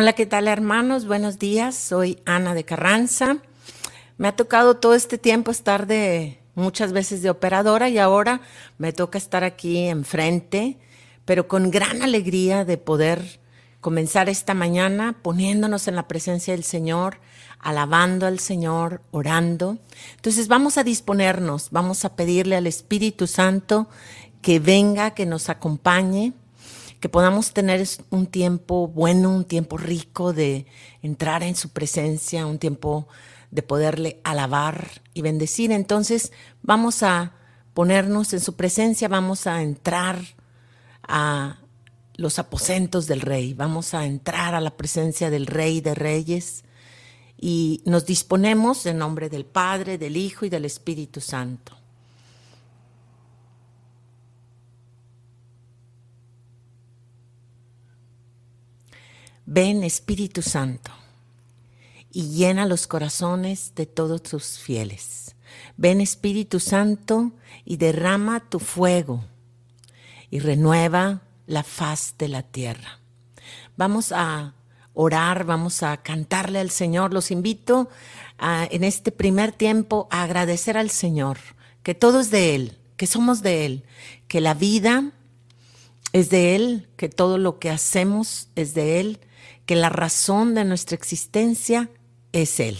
Hola, ¿qué tal hermanos? Buenos días, soy Ana de Carranza. Me ha tocado todo este tiempo estar de muchas veces de operadora y ahora me toca estar aquí enfrente, pero con gran alegría de poder comenzar esta mañana poniéndonos en la presencia del Señor, alabando al Señor, orando. Entonces vamos a disponernos, vamos a pedirle al Espíritu Santo que venga, que nos acompañe que podamos tener un tiempo bueno, un tiempo rico de entrar en su presencia, un tiempo de poderle alabar y bendecir. Entonces vamos a ponernos en su presencia, vamos a entrar a los aposentos del rey, vamos a entrar a la presencia del rey de reyes y nos disponemos en nombre del Padre, del Hijo y del Espíritu Santo. Ven Espíritu Santo y llena los corazones de todos tus fieles. Ven Espíritu Santo y derrama tu fuego y renueva la faz de la tierra. Vamos a orar, vamos a cantarle al Señor. Los invito en este primer tiempo a agradecer al Señor, que todo es de Él, que somos de Él, que la vida es de Él, que todo lo que hacemos es de Él que la razón de nuestra existencia es Él.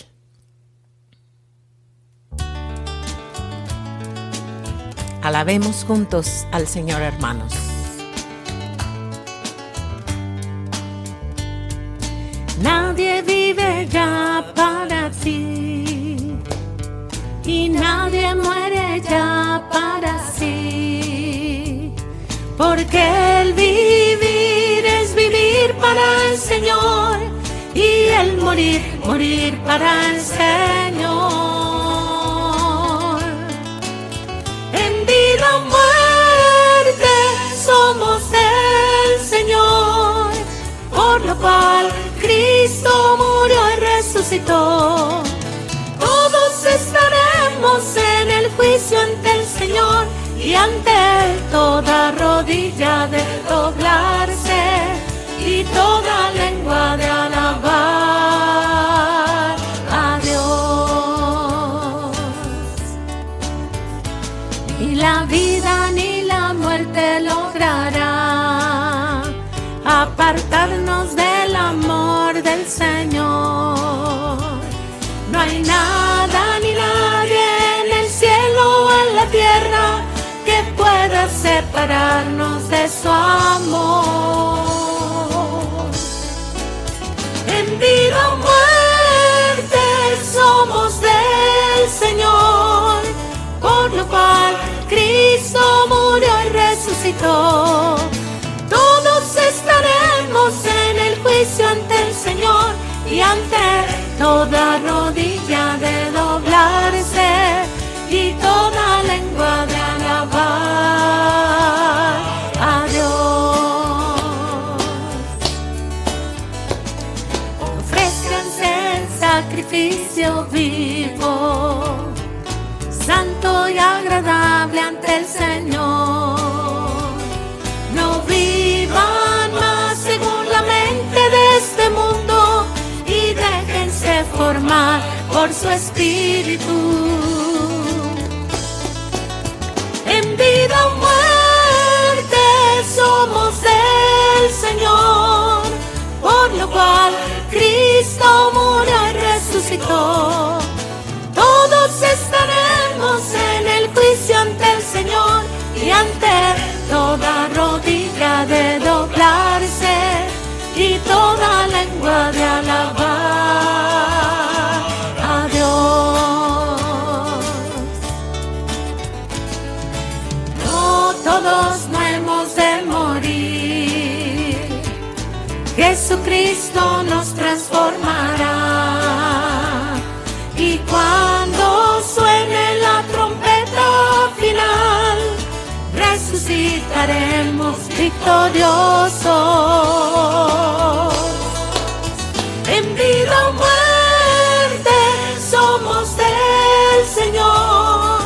Alabemos juntos al Señor hermanos. Nadie vive ya para ti y nadie muere ya para sí, porque vivir para Señor y el morir, morir para el Señor. En vida o muerte somos el Señor, por lo cual Cristo murió y resucitó. Todos estaremos en el juicio ante el Señor y ante toda rodilla de doblarse y toda lengua de alabar a Dios. Ni la vida ni la muerte logrará apartarnos del amor del Señor. No hay nada ni nadie en el cielo o en la tierra que pueda separarnos de su amor Todos estaremos en el juicio ante el Señor y ante toda rodilla de doblarse y toda lengua de alabar a Dios. sacrificio vivo, santo y agradable ante el Señor. Por su espíritu. En vida o muerte somos del Señor, por lo cual Cristo murió y resucitó. Todos estaremos en el juicio ante el Señor y ante toda rodilla de doblarse y toda lengua de alabar transformará. Y cuando suene la trompeta final, resucitaremos victoriosos. En vida o muerte somos del Señor,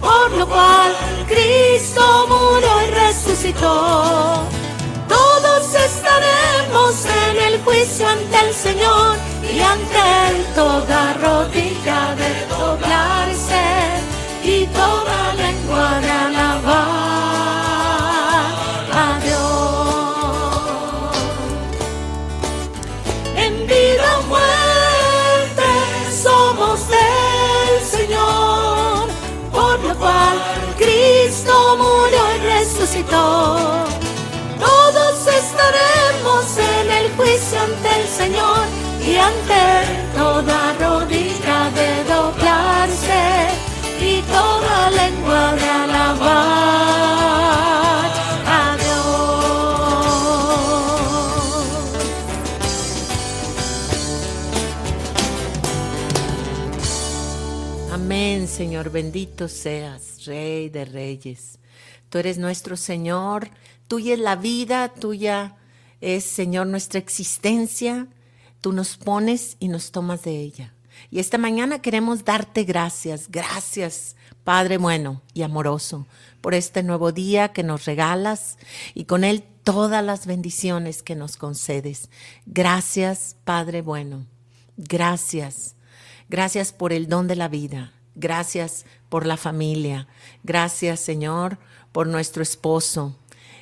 por lo cual Cristo murió y resucitó. Todos estaremos en juicio ante el Señor y ante él toda rodilla de doblarse y toda lengua de ante toda rodilla de doblarse y toda lengua de alabar a Dios. Amén, Señor, bendito seas, Rey de Reyes. Tú eres nuestro Señor, tuya es la vida, tuya es, Señor, nuestra existencia. Tú nos pones y nos tomas de ella. Y esta mañana queremos darte gracias, gracias, Padre bueno y amoroso, por este nuevo día que nos regalas y con él todas las bendiciones que nos concedes. Gracias, Padre bueno. Gracias. Gracias por el don de la vida. Gracias por la familia. Gracias, Señor, por nuestro esposo.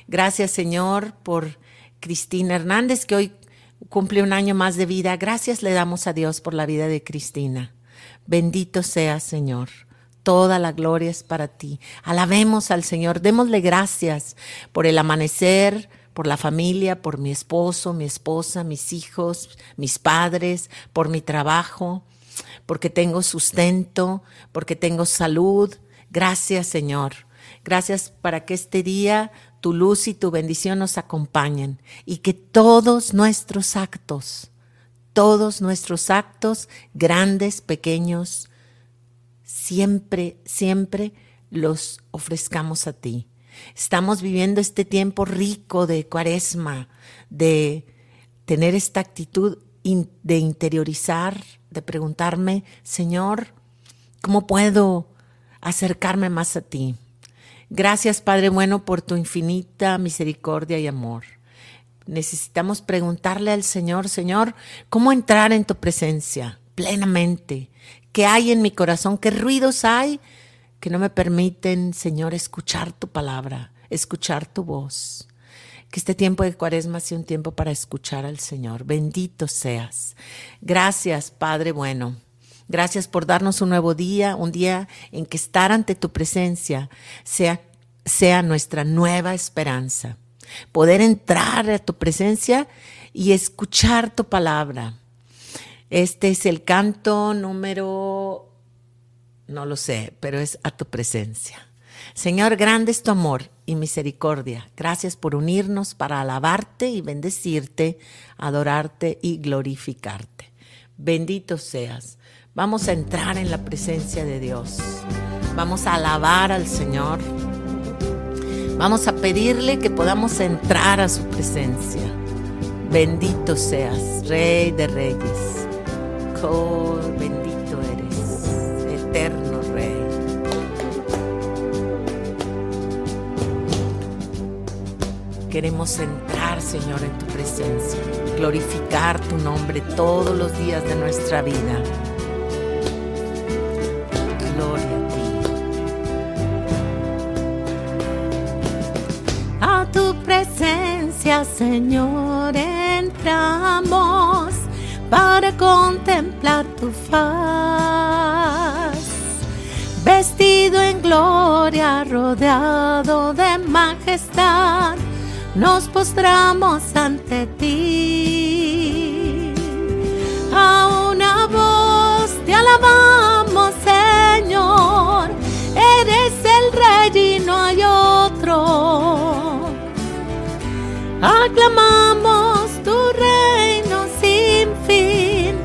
Gracias, Señor, por Cristina Hernández, que hoy cumple un año más de vida. Gracias le damos a Dios por la vida de Cristina. Bendito sea, Señor. Toda la gloria es para ti. Alabemos al Señor. Démosle gracias por el amanecer, por la familia, por mi esposo, mi esposa, mis hijos, mis padres, por mi trabajo, porque tengo sustento, porque tengo salud. Gracias, Señor. Gracias para que este día tu luz y tu bendición nos acompañen y que todos nuestros actos, todos nuestros actos, grandes, pequeños, siempre, siempre los ofrezcamos a ti. Estamos viviendo este tiempo rico de cuaresma, de tener esta actitud de interiorizar, de preguntarme, Señor, ¿cómo puedo acercarme más a ti? Gracias, Padre bueno, por tu infinita misericordia y amor. Necesitamos preguntarle al Señor, Señor, ¿cómo entrar en tu presencia plenamente? ¿Qué hay en mi corazón? ¿Qué ruidos hay que no me permiten, Señor, escuchar tu palabra, escuchar tu voz? Que este tiempo de cuaresma sea un tiempo para escuchar al Señor. Bendito seas. Gracias, Padre bueno. Gracias por darnos un nuevo día, un día en que estar ante tu presencia sea, sea nuestra nueva esperanza. Poder entrar a tu presencia y escuchar tu palabra. Este es el canto número, no lo sé, pero es a tu presencia. Señor, grande es tu amor y misericordia. Gracias por unirnos para alabarte y bendecirte, adorarte y glorificarte. Bendito seas. Vamos a entrar en la presencia de Dios. Vamos a alabar al Señor. Vamos a pedirle que podamos entrar a su presencia. Bendito seas, Rey de Reyes. Oh, bendito eres, eterno Rey. Queremos entrar, Señor, en tu presencia, glorificar tu nombre todos los días de nuestra vida. Señor, entramos para contemplar tu faz. Vestido en gloria, rodeado de majestad, nos postramos ante ti. A una voz te alabamos, Señor, eres el rey y no hay otro aclamamos tu reino sin fin.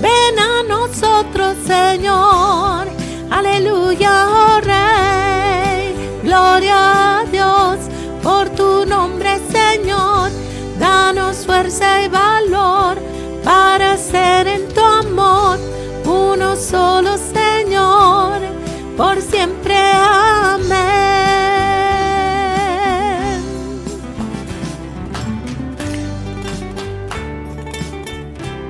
Ven a nosotros, Señor. Aleluya, oh Rey. Gloria a Dios por tu nombre, Señor. Danos fuerza y valor para ser en tu amor uno solo, Señor. Por siempre,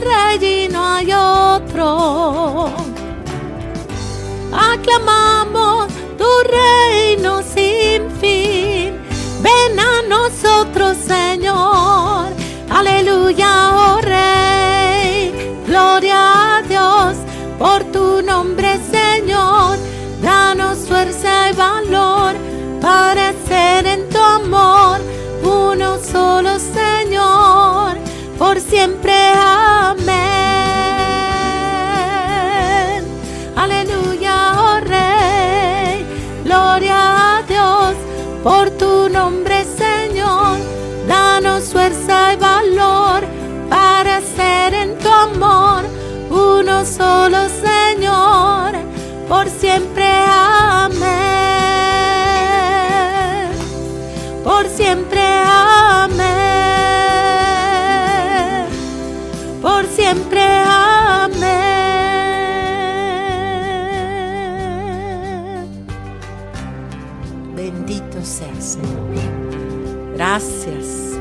rey y no hay otro. Aclamamos tu reino sin fin. Ven a nosotros, Señor.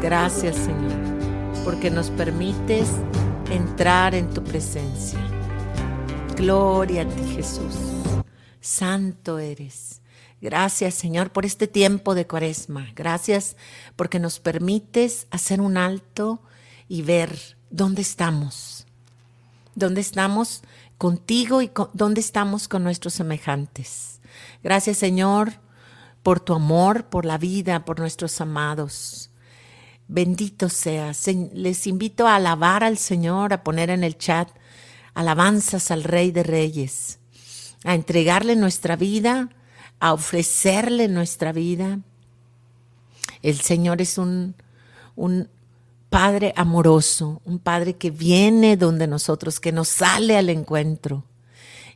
Gracias, Señor, porque nos permites entrar en tu presencia. Gloria a ti, Jesús. Santo eres. Gracias, Señor, por este tiempo de cuaresma. Gracias porque nos permites hacer un alto y ver dónde estamos. Dónde estamos contigo y dónde estamos con nuestros semejantes. Gracias, Señor, por tu amor, por la vida, por nuestros amados. Bendito seas. Se- Les invito a alabar al Señor, a poner en el chat alabanzas al Rey de Reyes, a entregarle nuestra vida, a ofrecerle nuestra vida. El Señor es un, un Padre amoroso, un Padre que viene donde nosotros, que nos sale al encuentro.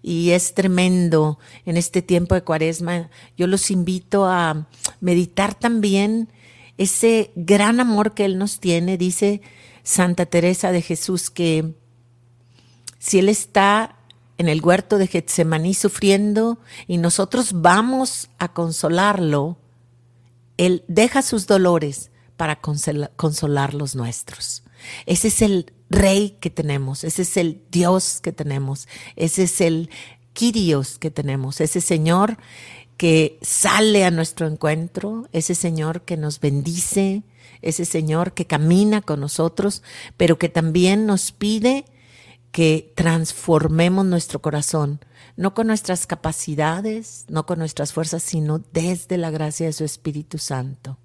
Y es tremendo en este tiempo de cuaresma. Yo los invito a meditar también ese gran amor que Él nos tiene. Dice Santa Teresa de Jesús que si Él está en el huerto de Getsemaní sufriendo y nosotros vamos a consolarlo, Él deja sus dolores para consola- consolar los nuestros. Ese es el rey que tenemos, ese es el Dios que tenemos, ese es el Kyrios que tenemos, ese Señor que sale a nuestro encuentro, ese Señor que nos bendice, ese Señor que camina con nosotros, pero que también nos pide que transformemos nuestro corazón, no con nuestras capacidades, no con nuestras fuerzas, sino desde la gracia de su Espíritu Santo.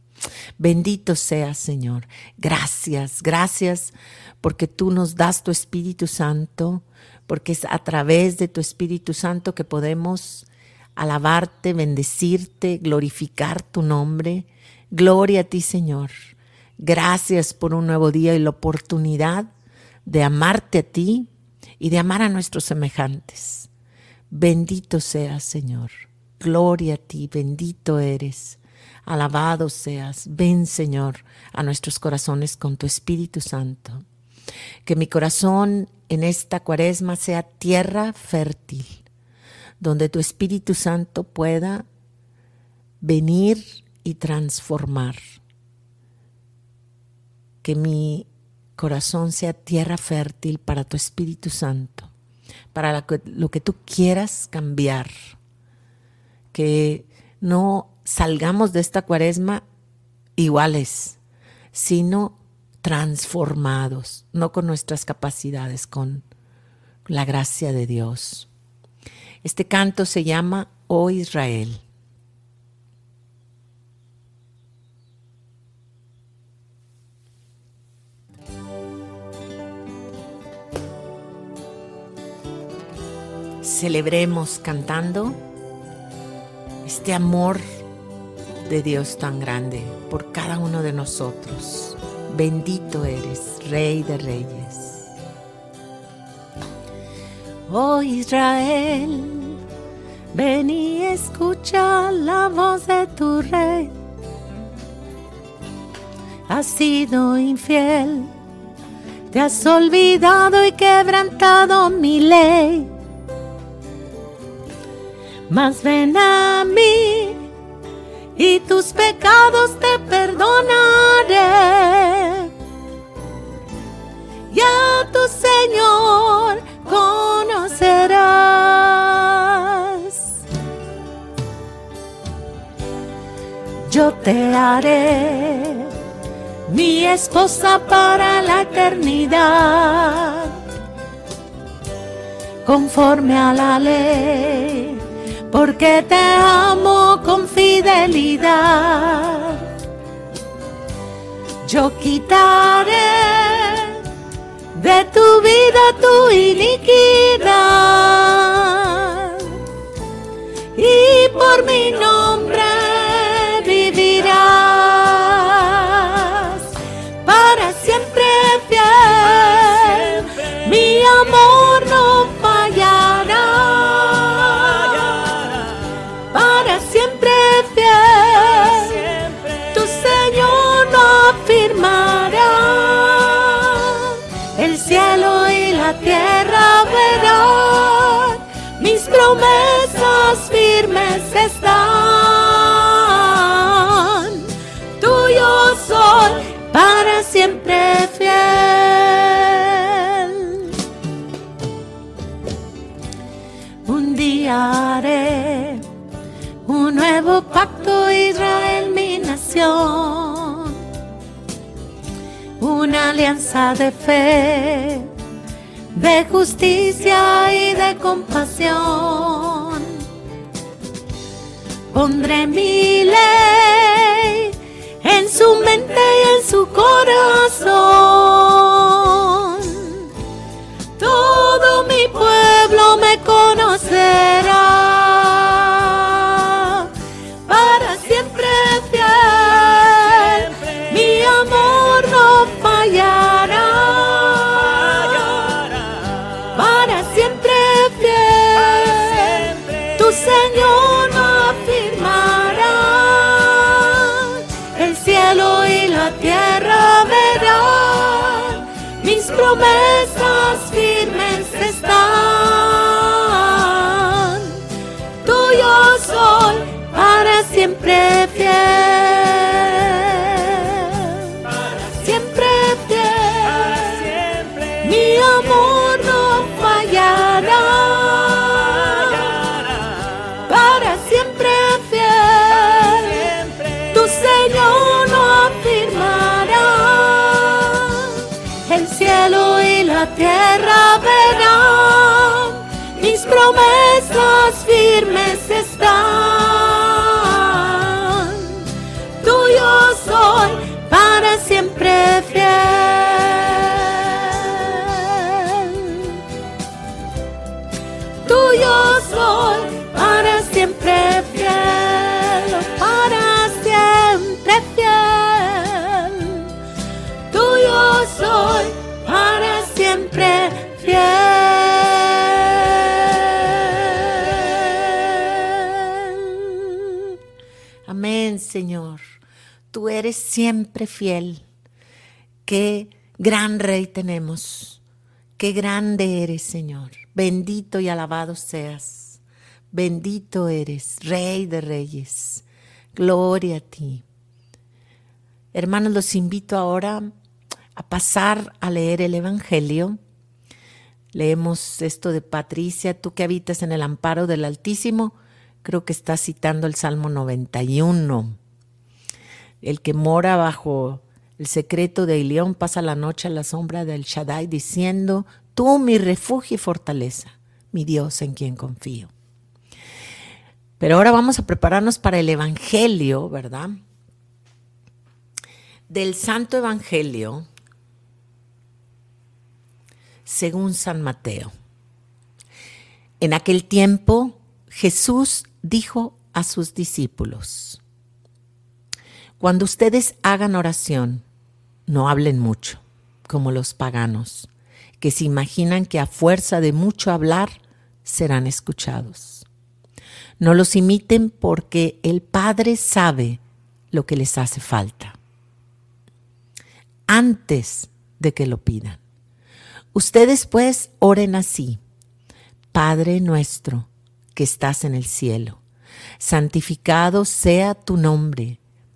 Bendito seas, Señor. Gracias, gracias porque tú nos das tu Espíritu Santo, porque es a través de tu Espíritu Santo que podemos alabarte, bendecirte, glorificar tu nombre. Gloria a ti, Señor. Gracias por un nuevo día y la oportunidad de amarte a ti y de amar a nuestros semejantes. Bendito seas, Señor. Gloria a ti, bendito eres. Alabado seas. Ven, Señor, a nuestros corazones con tu Espíritu Santo. Que mi corazón en esta cuaresma sea tierra fértil, donde tu Espíritu Santo pueda venir y transformar. Que mi corazón sea tierra fértil para tu Espíritu Santo, para lo que, tú quieras cambiar. Que no salgamos de esta cuaresma iguales, sino transformados, no con nuestras capacidades, con la gracia de Dios. Este canto se llama Oh Israel. Celebremos cantando este amor de Dios tan grande por cada uno de nosotros. Bendito eres, Rey de Reyes. Oh Israel, ven y escucha la voz de tu rey. Has sido infiel, te has olvidado y quebrantado mi ley. Mas ven a mí y tus pecados te perdonaré. Y a tu Señor yo te haré mi esposa para la eternidad, conforme a la ley, porque te amo con fidelidad. Yo quitaré de tu vida tu iniquidad siempre fiel. Un día haré un nuevo pacto, Israel, mi nación. Una alianza de fe de justicia y de compasión. Pondré mi su corazón. Para Señor. Tú eres siempre fiel. Qué gran rey tenemos. Qué grande eres, Señor. Bendito y alabado seas. Bendito eres, Rey de Reyes. Gloria a ti. Hermanos, los invito ahora a pasar a leer el Evangelio. Leemos esto de Patricia, tú que habitas en el amparo del Altísimo, creo que está citando el Salmo 91. El que mora bajo el secreto de Ilión pasa la noche a la sombra del Shaddai diciendo, tú mi refugio y fortaleza, mi Dios en quien confío. Pero ahora vamos a prepararnos para el Evangelio, ¿verdad? Del Santo Evangelio según San Mateo. En aquel tiempo Jesús dijo a sus discípulos, Cuando ustedes hagan oración, no hablen mucho, como los paganos, que se imaginan que a fuerza de mucho hablar serán escuchados. No los imiten porque el Padre sabe lo que les hace falta antes de que lo pidan. Ustedes pues oren así. Padre nuestro que estás en el cielo, santificado sea tu nombre,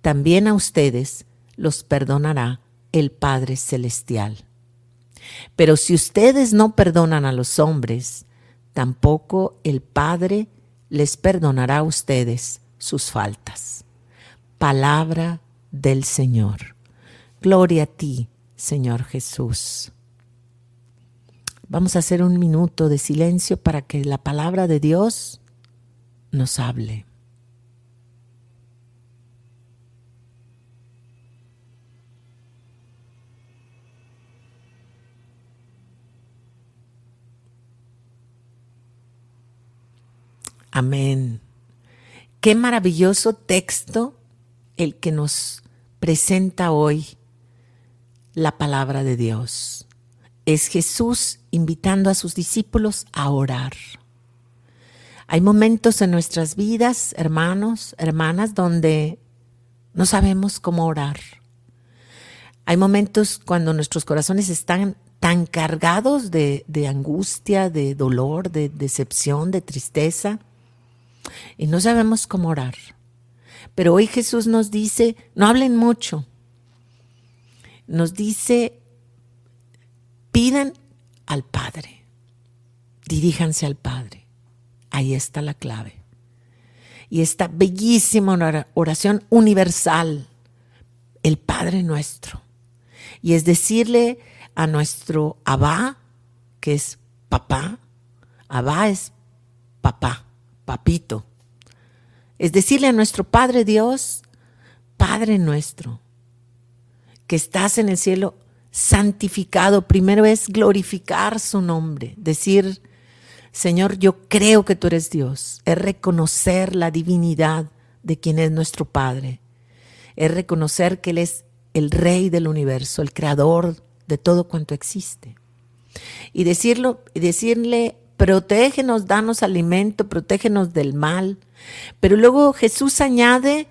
también a ustedes los perdonará el Padre Celestial. Pero si ustedes no perdonan a los hombres, tampoco el Padre les perdonará a ustedes sus faltas. Palabra del Señor. Gloria a ti, Señor Jesús. Vamos a hacer un minuto de silencio para que la palabra de Dios nos hable. Amén. Qué maravilloso texto el que nos presenta hoy la palabra de Dios. Es Jesús invitando a sus discípulos a orar. Hay momentos en nuestras vidas, hermanos, hermanas, donde no sabemos cómo orar. Hay momentos cuando nuestros corazones están tan cargados de, angustia, de dolor, de decepción, de tristeza, y no sabemos cómo orar. Pero hoy Jesús nos dice, no hablen mucho. Nos dice, pidan al Padre, diríjanse al Padre. Ahí está la clave. Y esta bellísima oración universal, el Padre nuestro. Y es decirle a nuestro Abba, que es papá, Abba es papá, papito. Es decirle a nuestro Padre Dios, Padre nuestro, que estás en el cielo, santificado. Primero es glorificar su nombre, decir, Señor, yo creo que tú eres Dios. Es reconocer la divinidad de quien es nuestro Padre. Es reconocer que Él es el Rey del universo, el creador de todo cuanto existe. Y decirlo, decirle, protégenos, danos alimento, protégenos del mal. Pero luego Jesús añade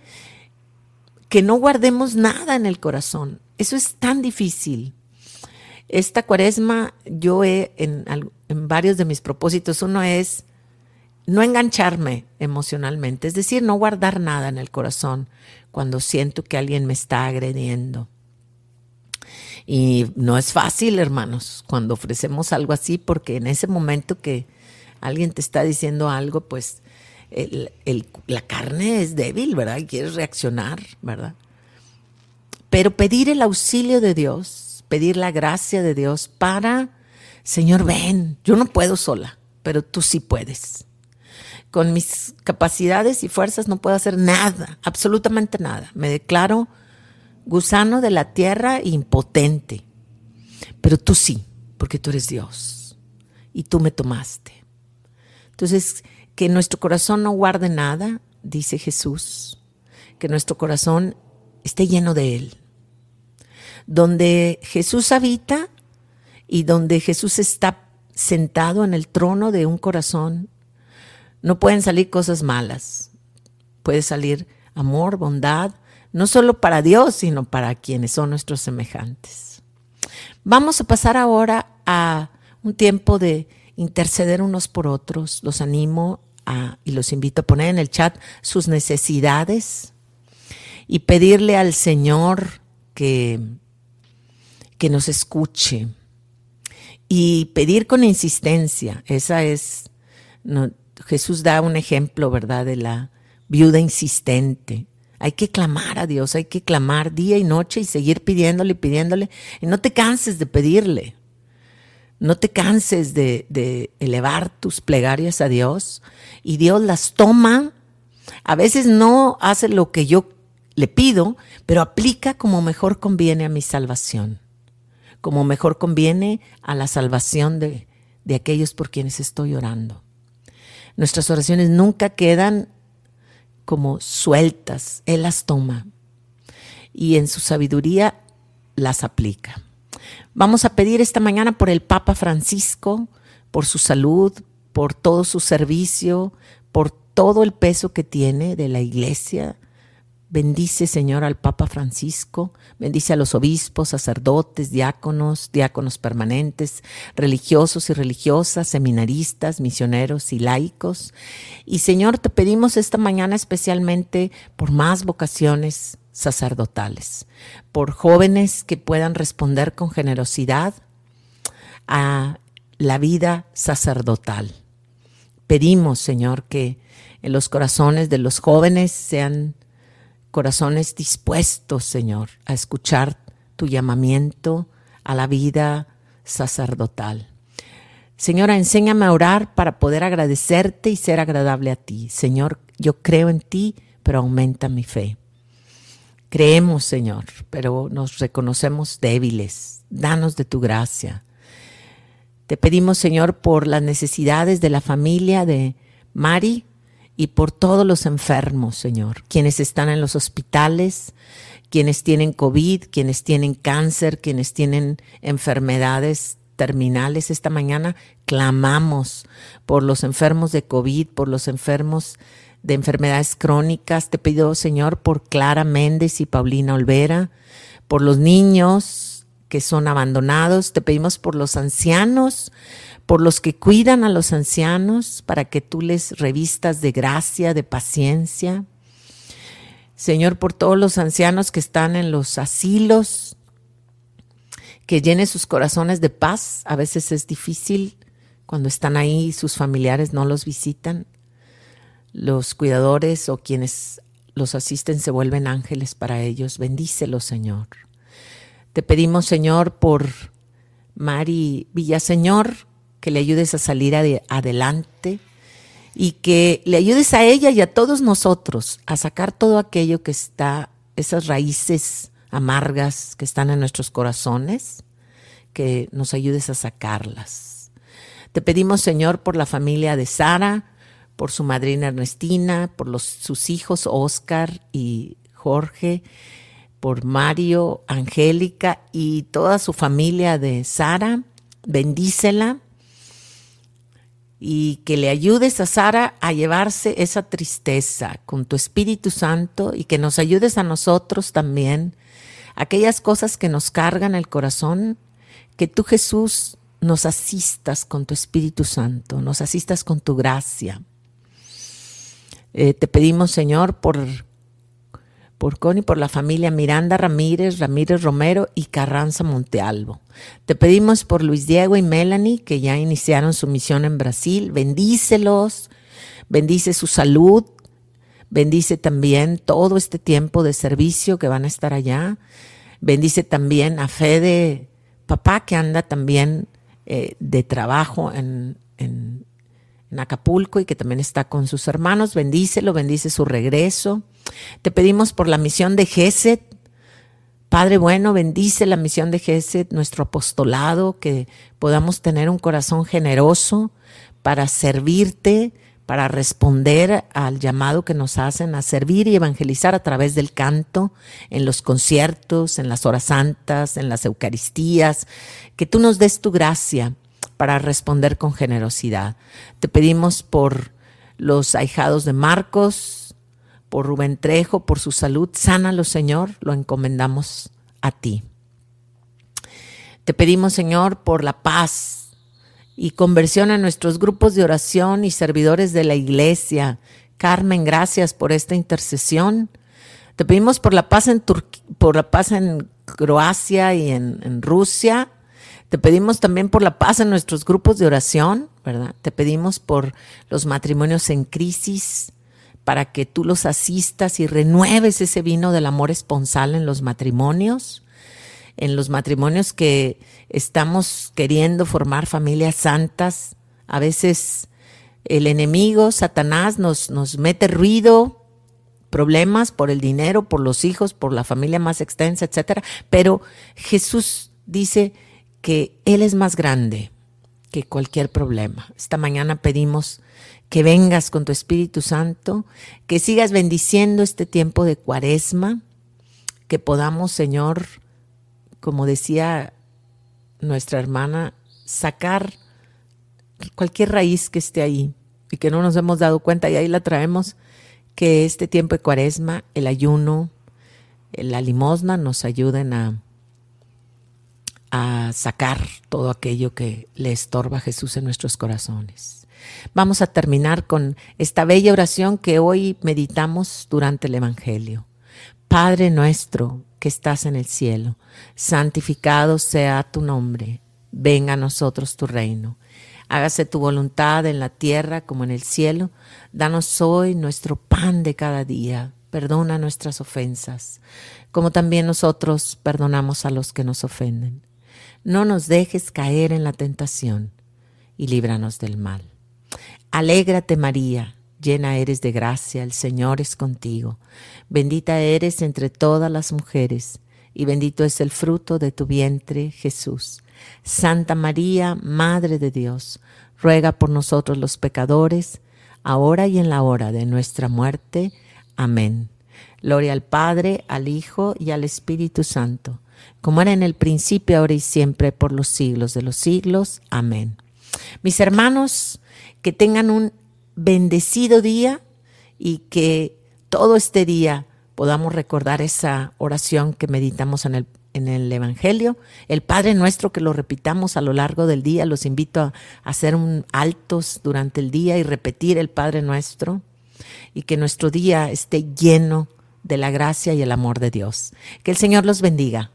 que no guardemos nada en el corazón. Eso es tan difícil. Esta cuaresma yo he, en, varios de mis propósitos, uno es no engancharme emocionalmente, es decir, no guardar nada en el corazón cuando siento que alguien me está agrediendo. Y no es fácil, hermanos, cuando ofrecemos algo así, porque en ese momento que alguien te está diciendo algo, pues la carne es débil, ¿verdad? Y quieres reaccionar, ¿verdad? Pero pedir el auxilio de Dios pedir la gracia de Dios para, Señor, ven, yo no puedo sola, pero tú sí puedes. Con mis capacidades y fuerzas no puedo hacer nada, absolutamente nada. Me declaro gusano de la tierra impotente, pero tú sí, porque tú eres Dios y tú me tomaste. Entonces, que nuestro corazón no guarde nada, dice Jesús, que nuestro corazón esté lleno de Él donde Jesús habita y donde Jesús está sentado en el trono de un corazón, no pueden salir cosas malas. Puede salir amor, bondad, no solo para Dios, sino para quienes son nuestros semejantes. Vamos a pasar ahora a un tiempo de interceder unos por otros. Los animo a, y los invito a poner en el chat sus necesidades y pedirle al Señor que que nos escuche y pedir con insistencia. Esa es, Jesús da un ejemplo, ¿verdad?, de la viuda insistente. Hay que clamar a Dios, hay que clamar día y noche y seguir pidiéndole y pidiéndole. Y no te canses de pedirle. No te canses de, de elevar tus plegarias a Dios y Dios las toma. A veces no hace lo que yo le pido, pero aplica como mejor conviene a mi salvación como mejor conviene a la salvación de, aquellos por quienes estoy orando. Nuestras oraciones nunca quedan como sueltas, Él las toma y en su sabiduría las aplica. Vamos a pedir esta mañana por el Papa Francisco, por su salud, por todo su servicio, por todo el peso que tiene de la iglesia, Bendice, Señor, al Papa Francisco, bendice a los obispos, sacerdotes, diáconos, diáconos permanentes, religiosos y religiosas, seminaristas, misioneros y laicos. Y Señor, te pedimos esta mañana especialmente por más vocaciones sacerdotales, por jóvenes que puedan responder con generosidad a la vida sacerdotal. Pedimos, Señor, que en los corazones de los jóvenes sean corazones dispuestos, Señor, a escuchar tu llamamiento a la vida sacerdotal. Señora, enséñame a orar para poder agradecerte y ser agradable a ti. Señor, yo creo en ti, pero aumenta mi fe. Creemos, Señor, pero nos reconocemos débiles. Danos de tu gracia. Te pedimos, Señor, por las necesidades de la familia de Mari, y por todos los enfermos, Señor, quienes están en los hospitales, quienes tienen COVID, quienes tienen cáncer, quienes tienen enfermedades terminales. Esta mañana clamamos por los enfermos de COVID, por los enfermos de enfermedades crónicas. Te pido, Señor, por Clara Méndez y Paulina Olvera, por los niños que son abandonados. Te pedimos por los ancianos, por los que cuidan a los ancianos, para que tú les revistas de gracia, de paciencia. Señor, por todos los ancianos que están en los asilos, que llene sus corazones de paz. A veces es difícil cuando están ahí y sus familiares no los visitan. Los cuidadores o quienes los asisten se vuelven ángeles para ellos. Bendícelos, Señor. Te pedimos, Señor, por Mari Villaseñor, que le ayudes a salir adelante y que le ayudes a ella y a todos nosotros a sacar todo aquello que está, esas raíces amargas que están en nuestros corazones, que nos ayudes a sacarlas. Te pedimos, Señor, por la familia de Sara, por su madrina Ernestina, por sus hijos Oscar y Jorge, por Mario, Angélica y toda su familia de Sara. Bendícela y que le ayudes a Sara a llevarse esa tristeza con tu Espíritu Santo y que nos ayudes a nosotros también, aquellas cosas que nos cargan el corazón, que tú Jesús nos asistas con tu Espíritu Santo, nos asistas con tu gracia. Eh, te pedimos, Señor, por por Connie, por la familia Miranda Ramírez, Ramírez Romero y Carranza Montealvo. Te pedimos por Luis Diego y Melanie, que ya iniciaron su misión en Brasil. Bendícelos, bendice su salud, bendice también todo este tiempo de servicio que van a estar allá. Bendice también a Fede, papá, que anda también eh, de trabajo en, en Acapulco y que también está con sus hermanos. Bendícelo, bendice su regreso. Te pedimos por la misión de Geset. Padre bueno, bendice la misión de Geset, nuestro apostolado, que podamos tener un corazón generoso para servirte, para responder al llamado que nos hacen a servir y evangelizar a través del canto, en los conciertos, en las horas santas, en las Eucaristías, que tú nos des tu gracia para responder con generosidad. Te pedimos por los ahijados de Marcos, por Rubén Trejo, por su salud. Sánalo, Señor, lo encomendamos a ti. Te pedimos, Señor, por la paz y conversión a nuestros grupos de oración y servidores de la iglesia. Carmen, gracias por esta intercesión. Te pedimos por la paz en, por la paz en Croacia y en, en Rusia. Te pedimos también por la paz en nuestros grupos de oración, ¿verdad? Te pedimos por los matrimonios en crisis, para que tú los asistas y renueves ese vino del amor esponsal en los matrimonios, en los matrimonios que estamos queriendo formar familias santas. A veces el enemigo, Satanás, nos, nos mete ruido, problemas por el dinero, por los hijos, por la familia más extensa, etcétera. Pero Jesús dice que Él es más grande que cualquier problema. Esta mañana pedimos que vengas con tu Espíritu Santo, que sigas bendiciendo este tiempo de cuaresma, que podamos, Señor, como decía nuestra hermana, sacar cualquier raíz que esté ahí y que no nos hemos dado cuenta y ahí la traemos, que este tiempo de cuaresma, el ayuno, la limosna nos ayuden a, a sacar todo aquello que le estorba a Jesús en nuestros corazones. Vamos a terminar con esta bella oración que hoy meditamos durante el Evangelio. Padre nuestro que estás en el cielo, santificado sea tu nombre, venga a nosotros tu reino. Hágase tu voluntad en la tierra como en el cielo. Danos hoy nuestro pan de cada día. Perdona nuestras ofensas, como también nosotros perdonamos a los que nos ofenden. No nos dejes caer en la tentación y líbranos del mal. Alégrate María, llena eres de gracia, el Señor es contigo. Bendita eres entre todas las mujeres, y bendito es el fruto de tu vientre, Jesús. Santa María, Madre de Dios, ruega por nosotros los pecadores, ahora y en la hora de nuestra muerte. Amén. Gloria al Padre, al Hijo y al Espíritu Santo, como era en el principio, ahora y siempre, por los siglos de los siglos. Amén. Mis hermanos, que tengan un bendecido día y que todo este día podamos recordar esa oración que meditamos en el, en el Evangelio, el Padre nuestro que lo repitamos a lo largo del día. Los invito a hacer un altos durante el día y repetir el Padre nuestro y que nuestro día esté lleno de la gracia y el amor de Dios. Que el Señor los bendiga.